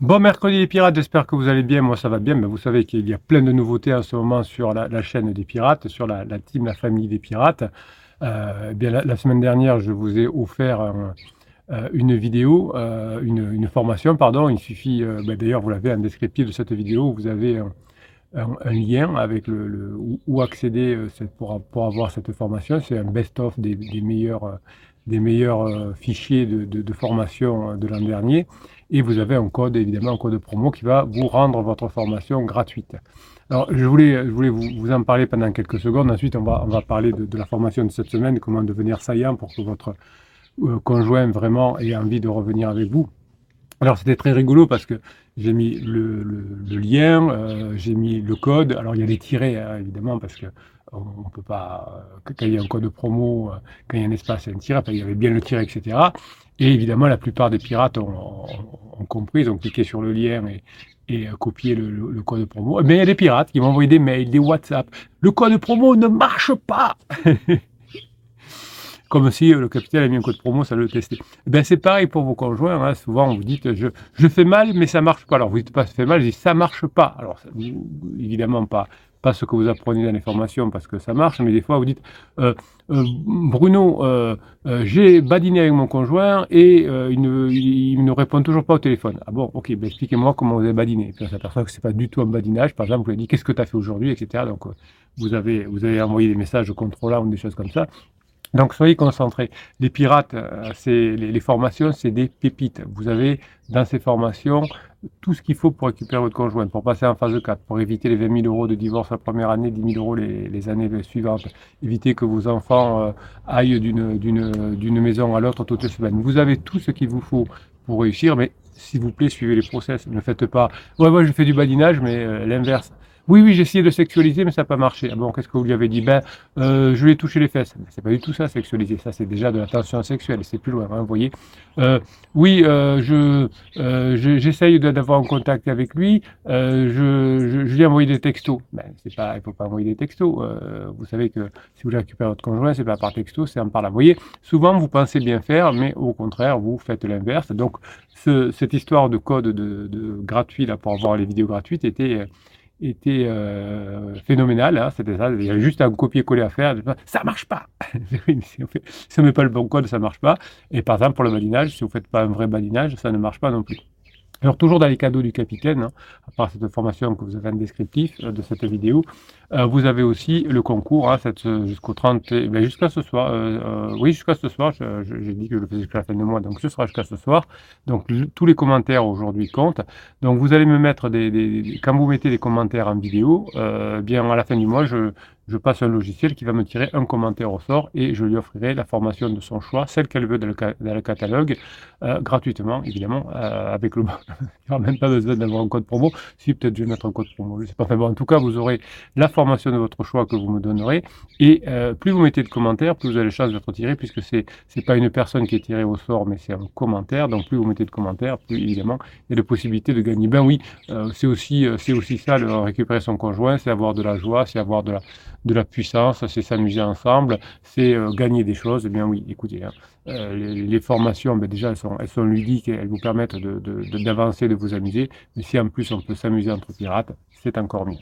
Bon mercredi les pirates, j'espère que vous allez bien, moi ça va bien, mais vous savez qu'il y a plein de nouveautés en ce moment sur la, chaîne des pirates, sur la, team, la famille des pirates. Euh, eh bien, la, semaine dernière, je vous ai offert euh, une vidéo, euh, une, formation, pardon, il suffit, ben, d'ailleurs vous l'avez en descriptif de cette vidéo, vous avez un, lien avec le, où, accéder pour, pour, avoir cette formation, c'est un best-of des, meilleurs, des meilleurs fichiers de, de formation de l'an dernier et vous avez un code, évidemment, un code promo qui va vous rendre votre formation gratuite. Alors, je voulais, je voulais vous, en parler pendant quelques secondes. Ensuite, on va, on va parler de, la formation de cette semaine, comment devenir saillant pour que votre euh, conjoint vraiment ait envie de revenir avec vous. Alors, c'était très rigolo parce que j'ai mis le, lien, euh, j'ai mis le code. Alors, il y a des tirets, hein, évidemment, parce que on peut pas, euh, quand il y a un code promo, quand il y a un espace, il y a un tiret, il y avait bien le tiret, etc. Et évidemment, la plupart des pirates ont, compris, ils ont cliqué sur le lien et, et copié le, code promo. Mais il y a des pirates qui m'ont envoyé des mails, des WhatsApp. Le code promo ne marche pas Comme si euh, le capitaine a mis un code promo, ça le testait. Ben, c'est pareil pour vos conjoints. Hein. Souvent, vous dites je, je fais mal, mais ça marche pas. Alors, vous dites pas ça fait mal, je dis ça marche pas. Alors, évidemment, pas, pas ce que vous apprenez dans les formations parce que ça marche, mais des fois vous dites euh, euh, Bruno, euh, j'ai badiné avec mon conjoint et il ne, répond toujours pas au téléphone. Ah bon, ok, ben expliquez-moi comment vous avez badiné. Puis on s'aperçoit que c'est pas du tout un badinage. Par exemple, vous lui dit qu'est-ce que tu as fait aujourd'hui, etc. Donc vous avez, envoyé des messages contrôlants ou des choses comme ça. Donc soyez concentrés. Les pirates, c'est les, formations, c'est des pépites. Vous avez dans ces formations tout ce qu'il faut pour récupérer votre conjoint, pour passer en phase 4, pour éviter les 20 000 euros de divorce la première année, 10 000 euros les, années suivantes, éviter que vos enfants euh, aillent d'une maison à l'autre toutes les semaines. Vous avez tout ce qu'il vous faut pour réussir, mais s'il vous plaît, suivez les process. Ne faites pas, ouais, ouais, je fais du badinage, mais euh, l'inverse. Oui, oui, j'ai essayé de sexualiser, mais ça n'a pas marché. Ah bon, qu'est-ce que vous lui avez dit? Ben, euh, je lui ai touché les fesses. C'est pas du tout ça, sexualiser. Ça, c'est déjà de la sexuelle. C'est plus loin, hein, vous voyez. Euh, oui, euh, je, j'essaye d'avoir un contact avec lui. je, je, lui ai envoyé des textos. Ben, c'est pas, il faut pas envoyer des textos. vous savez que si vous récupérez votre conjoint, c'est pas par texto, c'est en parlant. Vous voyez, souvent vous pensez bien faire, mais au contraire, vous faites l'inverse. Donc, ce, cette histoire de code de, de gratuit là pour avoir les vidéos gratuites était était euh, phénoménal. Hein, c'était ça. Il y avait juste un copier-coller à faire. Ça marche pas. si on ne met pas le bon code, ça marche pas. Et par exemple, pour le badinage, si vous faites pas un vrai badinage, ça ne marche pas non plus. Alors toujours dans les cadeaux du capitaine, hein, à part cette formation que vous avez en descriptif euh, de cette vidéo, euh, vous avez aussi le concours hein, jusqu'au 30, eh ben, jusqu'à ce soir. Euh, oui, jusqu'à ce soir. J'ai dit que je le faisais jusqu'à la fin de mois, donc ce sera jusqu'à ce soir. Donc tous les commentaires aujourd'hui comptent. Donc vous allez me mettre des, quand vous mettez des commentaires en vidéo, bien à la fin du mois, je, je passe un logiciel qui va me tirer un commentaire au sort et je lui offrirai la formation de son choix, celle qu'elle veut dans le, catalogue, euh, gratuitement, évidemment, euh, avec le... Il n'y aura même pas besoin d'avoir un code promo. Si, peut-être je vais mettre un code promo, je sais pas. Bon, en tout cas, vous aurez la formation de votre choix que vous me donnerez. Et euh, plus vous mettez de commentaires, plus vous avez la chance d'être tiré, puisque c'est n'est pas une personne qui est tirée au sort, mais c'est un commentaire. Donc plus vous mettez de commentaires, plus évidemment, il y a de possibilités de gagner. Ben oui, c'est aussi, c'est aussi ça, le récupérer son conjoint, c'est avoir de la joie, c'est avoir de la de la puissance, c'est s'amuser ensemble, c'est euh, gagner des choses. Eh bien oui, écoutez, hein, euh, les, formations, ben, déjà, elles sont, elles sont ludiques, elles vous permettent d'avancer, de, de vous amuser. Mais si en plus on peut s'amuser entre pirates, c'est encore mieux.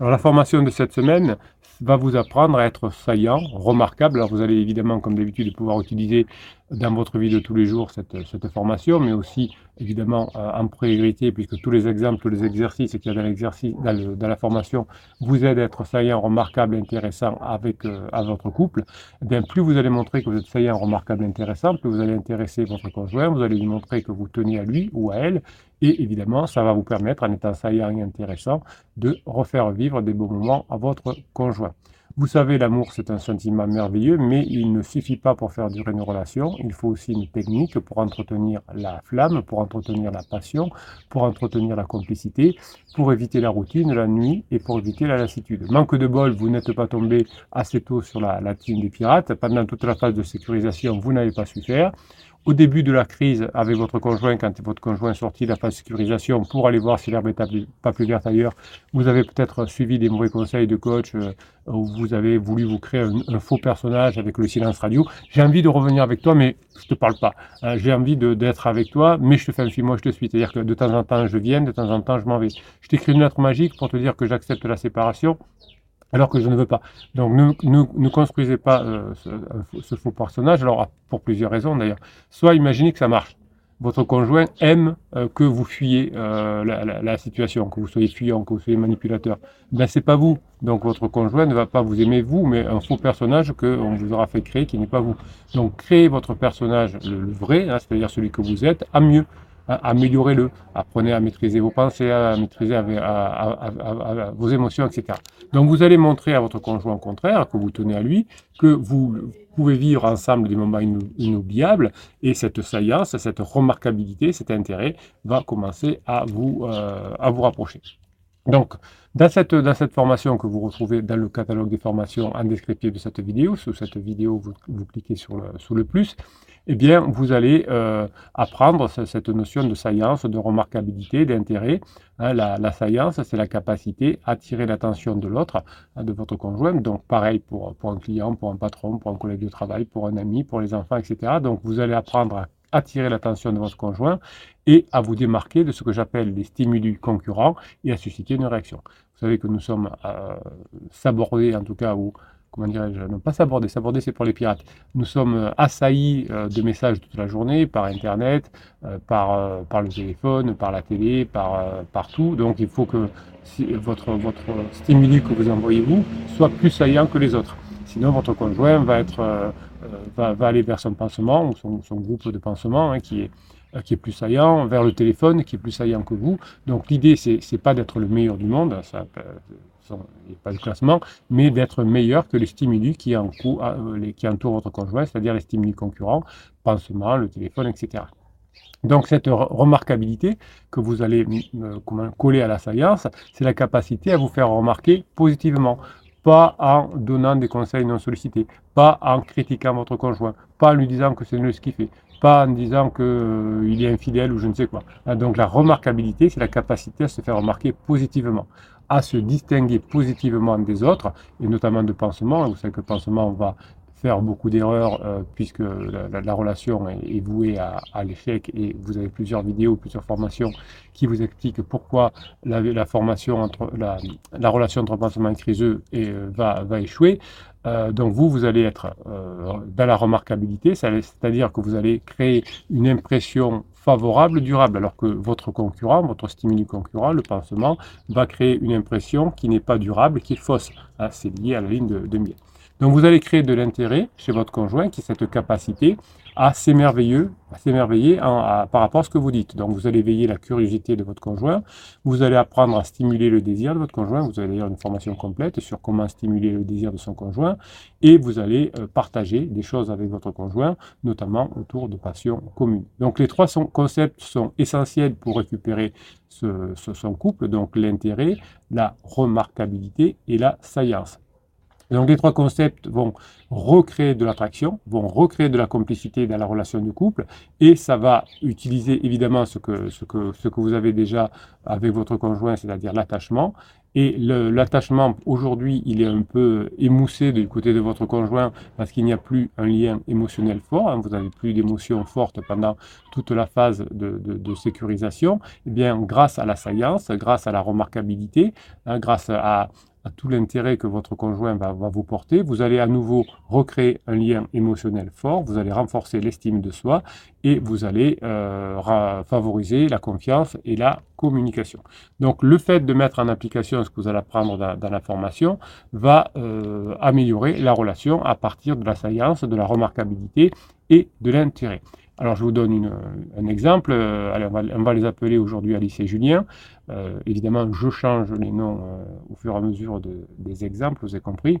Alors la formation de cette semaine va vous apprendre à être saillant, remarquable. Alors vous allez évidemment, comme d'habitude, pouvoir utiliser dans votre vie de tous les jours cette, cette formation, mais aussi évidemment euh, en priorité, puisque tous les exemples, tous les exercices qu'il y a dans, l'exercice, dans, la formation vous aident à être saillant, remarquable, intéressant avec euh, à votre couple. Eh bien, plus vous allez montrer que vous êtes saillant, remarquable, intéressant, plus vous allez intéresser votre conjoint, vous allez lui montrer que vous tenez à lui ou à elle, et évidemment, ça va vous permettre, en étant saillant et intéressant, de refaire vivre des beaux moments à votre conjoint. Vous savez, l'amour, c'est un sentiment merveilleux, mais il ne suffit pas pour faire durer une relation. Il faut aussi une technique pour entretenir la flamme, pour entretenir la passion, pour entretenir la complicité, pour éviter la routine, la nuit et pour éviter la lassitude. Manque de bol, vous n'êtes pas tombé assez tôt sur la, la team des pirates. Pendant toute la phase de sécurisation, vous n'avez pas su faire au début de la crise avec votre conjoint, quand votre conjoint est sorti de la phase sécurisation pour aller voir si l'herbe n'est pas plus verte ailleurs, vous avez peut-être suivi des mauvais conseils de coach euh, où vous avez voulu vous créer un, faux personnage avec le silence radio. J'ai envie de revenir avec toi, mais je te parle pas. Euh, j'ai envie d'être avec toi, mais je te fais un film, moi je te suis. C'est-à-dire que de temps en temps je viens, de temps en temps je m'en vais. Je t'écris une lettre magique pour te dire que j'accepte la séparation alors que je ne veux pas. Donc ne, construisez pas euh, ce, faux personnage, alors pour plusieurs raisons d'ailleurs. Soit imaginez que ça marche. Votre conjoint aime euh, que vous fuyiez euh, la, situation, que vous soyez fuyant, que vous soyez manipulateur. Ben c'est pas vous. Donc votre conjoint ne va pas vous aimer vous, mais un faux personnage qu'on vous aura fait créer qui n'est pas vous. Donc créez votre personnage, le, vrai, hein, c'est-à-dire celui que vous êtes, à mieux améliorez-le. Apprenez à maîtriser vos pensées, à maîtriser vos émotions, etc. Donc vous allez montrer à votre conjoint au contraire que vous tenez à lui, que vous pouvez vivre ensemble des moments inoubliables et cette saillance, cette remarquabilité, cet intérêt va commencer à vous, euh, à vous rapprocher. Donc, dans cette, formation que vous retrouvez dans le catalogue des formations en descriptif de cette vidéo, sous cette vidéo, vous, vous cliquez sur le, plus, eh bien, vous allez euh, apprendre cette notion de saillance, de remarquabilité, d'intérêt. Hein, la, la saillance, c'est la capacité à attirer l'attention de l'autre, hein, de votre conjoint. Donc, pareil pour, pour un client, pour un patron, pour un collègue de travail, pour un ami, pour les enfants, etc. Donc, vous allez apprendre à attirer l'attention de votre conjoint et à vous démarquer de ce que j'appelle les stimuli concurrents et à susciter une réaction. Vous savez que nous sommes euh, sabordés, en tout cas, ou comment dirais-je, non pas saborder, saborder c'est pour les pirates. Nous sommes euh, assaillis euh, de messages toute la journée, par Internet, par, par le téléphone, par la télé, par partout. Donc il faut que votre, votre stimuli que vous envoyez vous soit plus saillant que les autres. Sinon votre conjoint va, être, va, va, aller vers son pansement, ou son, son groupe de pansement, hein, qui est qui est plus saillant, vers le téléphone qui est plus saillant que vous. Donc l'idée, c'est n'est pas d'être le meilleur du monde, ça, il n'y a pas de classement, mais d'être meilleur que les stimuli qui, euh, qui entourent votre conjoint, c'est-à-dire les stimuli concurrents, pansement, le téléphone, etc. Donc cette remarquabilité que vous allez euh, coller à la saillance, c'est la capacité à vous faire remarquer positivement, pas en donnant des conseils non sollicités, pas en critiquant votre conjoint, pas en lui disant que c'est nul ce qu'il fait, pas en disant qu'il euh, est infidèle ou je ne sais quoi. Donc la remarquabilité, c'est la capacité à se faire remarquer positivement à se distinguer positivement des autres, et notamment de pansement. Vous savez que pansement va faire beaucoup d'erreurs euh, puisque la, relation est, vouée à, l'échec et vous avez plusieurs vidéos, plusieurs formations qui vous expliquent pourquoi la, formation entre la, relation entre pansement et criseux et, euh, va, échouer. Euh, donc vous, vous allez être dans la remarquabilité, c'est-à-dire que vous allez créer une impression favorable, durable, alors que votre concurrent, votre stimuli concurrent, le pansement, va créer une impression qui n'est pas durable, qui est fausse. Ah, c'est lié à la ligne de, de Donc vous allez créer de l'intérêt chez votre conjoint, qui est cette capacité à s'émerveiller, par rapport à ce que vous dites. Donc vous allez éveiller la curiosité de votre conjoint, vous allez apprendre à stimuler le désir de votre conjoint, vous allez d'ailleurs une formation complète sur comment stimuler le désir de son conjoint, et vous allez euh, partager des choses avec votre conjoint, notamment autour de passions communes. Donc les trois concepts sont essentiels pour récupérer ce, son couple, donc l'intérêt, la remarquabilité et la saillance. Donc les trois concepts vont recréer de l'attraction, vont recréer de la complicité dans la relation du couple, et ça va utiliser évidemment ce que, vous avez déjà avec votre conjoint, c'est-à-dire l'attachement. Et l'attachement, aujourd'hui, il est un peu émoussé du côté de votre conjoint parce qu'il n'y a plus un lien émotionnel fort, hein. vous n'avez plus d'émotions fortes pendant toute la phase de, de, sécurisation. Eh bien, grâce à la science, grâce à la remarquabilité, hein, grâce à, à tout l'intérêt que votre conjoint va, vous porter. Vous allez à nouveau recréer un lien émotionnel fort, vous allez renforcer l'estime de soi et vous allez euh, favoriser la confiance et la communication. Donc le fait de mettre en application ce que vous allez apprendre dans, la formation va euh, améliorer la relation à partir de la science, de la remarquabilité et de l'intérêt. Alors je vous donne un exemple. Euh, on, va, les appeler aujourd'hui Alice et Julien. Euh, évidemment, je change les noms euh, au fur et à mesure des exemples, vous avez compris.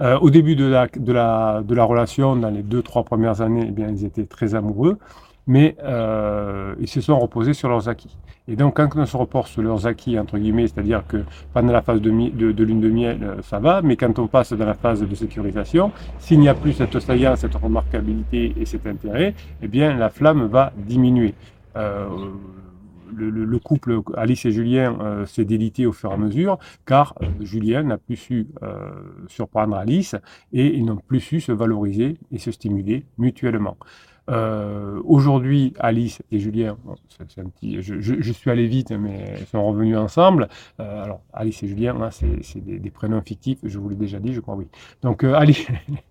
au début de la, de, la, de la relation, dans les deux, trois premières années, eh bien, ils étaient très amoureux. Mais euh, ils se sont reposés sur leurs acquis. Et donc, quand on se repose sur leurs acquis, entre guillemets, c'est-à-dire que pendant la phase de, de, lune de miel, euh, ça va, mais quand on passe dans la phase de sécurisation, s'il n'y a plus cette saillance, cette remarquabilité et cet intérêt, eh bien, la flamme va diminuer. Euh, le, couple Alice et Julien euh, s'est délité au fur et à mesure, car euh, Julien n'a plus su surprendre Alice et ils n'ont plus su se valoriser et se stimuler mutuellement. Aujourd'hui, Alice et Julien, je, suis allé vite, mais ils sont revenus ensemble. alors, Alice et Julien, hein, c'est des, prénoms fictifs, je vous l'ai déjà dit, je crois, oui. Donc, Alice,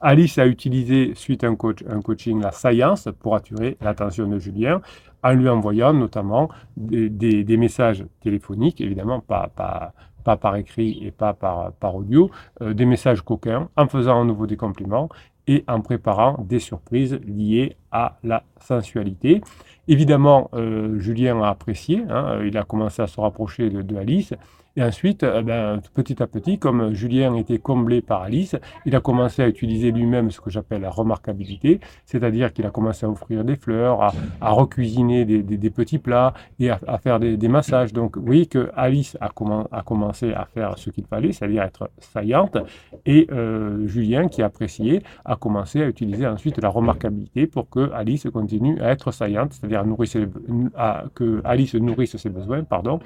Alice a utilisé, suite à un, coach, un coaching, la science pour attirer l'attention de Julien en lui envoyant notamment des, messages téléphoniques, évidemment pas, par écrit et pas par, audio, euh, des messages coquins, en faisant à nouveau des compliments et en préparant des surprises liées à la sensualité. Évidemment, euh, Julien a apprécié, hein, il a commencé à se rapprocher de Alice, et ensuite, euh, ben, petit à petit, comme Julien était comblé par Alice, il a commencé à utiliser lui-même ce que j'appelle la remarquabilité, c'est-à-dire qu'il a commencé à offrir des fleurs, à, à recuisiner des, petits plats et à, à faire des, massages. Donc, vous voyez que Alice a, commencé à faire ce qu'il fallait, c'est-à-dire être saillante, et euh, Julien, qui apprécié, a commencé à utiliser ensuite la remarquabilité pour que Alice continue à être saillante, c'est-à-dire que Alice nourrisse ses besoins, pardon,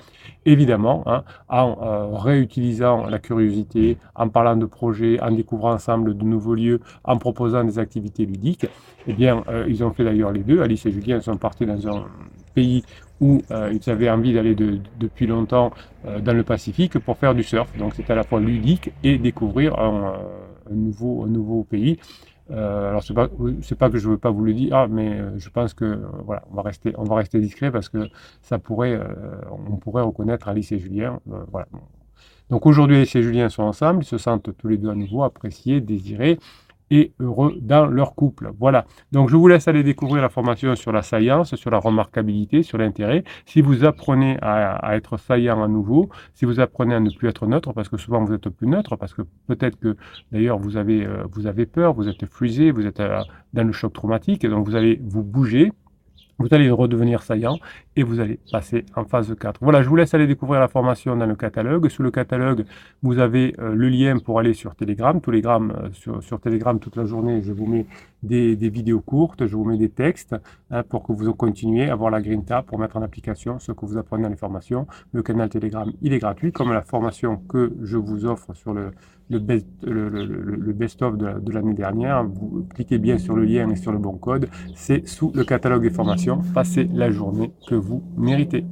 évidemment, hein, en euh, réutilisant la curiosité, en parlant de projets, en découvrant ensemble de nouveaux lieux, en proposant des activités ludiques. Eh bien, euh, ils ont fait d'ailleurs les deux. Alice et Julien sont partis dans un pays où euh, ils avaient envie d'aller depuis longtemps dans le Pacifique pour faire du surf. Donc, c'est à la fois ludique et découvrir un, nouveau, un nouveau pays. Euh, alors c'est pas pas que je veux pas vous le dire, mais euh, je pense que euh, voilà, on va rester on va rester discret parce que ça pourrait on pourrait reconnaître Alice et Julien. voilà. Donc aujourd'hui Alice et Julien sont ensemble, ils se sentent tous les deux à nouveau appréciés, désirés et heureux dans leur couple. Voilà. Donc je vous laisse aller découvrir la formation sur la saillance, sur la remarquabilité, sur l'intérêt. Si vous apprenez à, être saillant à nouveau, si vous apprenez à ne plus être neutre, parce que souvent vous êtes plus neutre, parce que peut-être que d'ailleurs vous avez euh, vous avez peur, vous êtes frisé, vous êtes euh, dans le choc traumatique, et donc vous allez vous bouger vous allez redevenir saillant et vous allez passer en phase 4. Voilà, je vous laisse aller découvrir la formation dans le catalogue. Sous le catalogue, vous avez euh, le lien pour aller sur Telegram. Telegram euh, sur, Telegram toute la journée, je vous mets des, vidéos courtes, je vous mets des textes hein, pour que vous continuiez à voir la Grinta pour mettre en application ce que vous apprenez dans les formations. Le canal Telegram, il est gratuit, comme la formation que je vous offre sur le, le best-of best de l'année dernière. Vous cliquez bien sur le lien et sur le bon code. C'est sous le catalogue des formations. Passez la journée que vous méritez.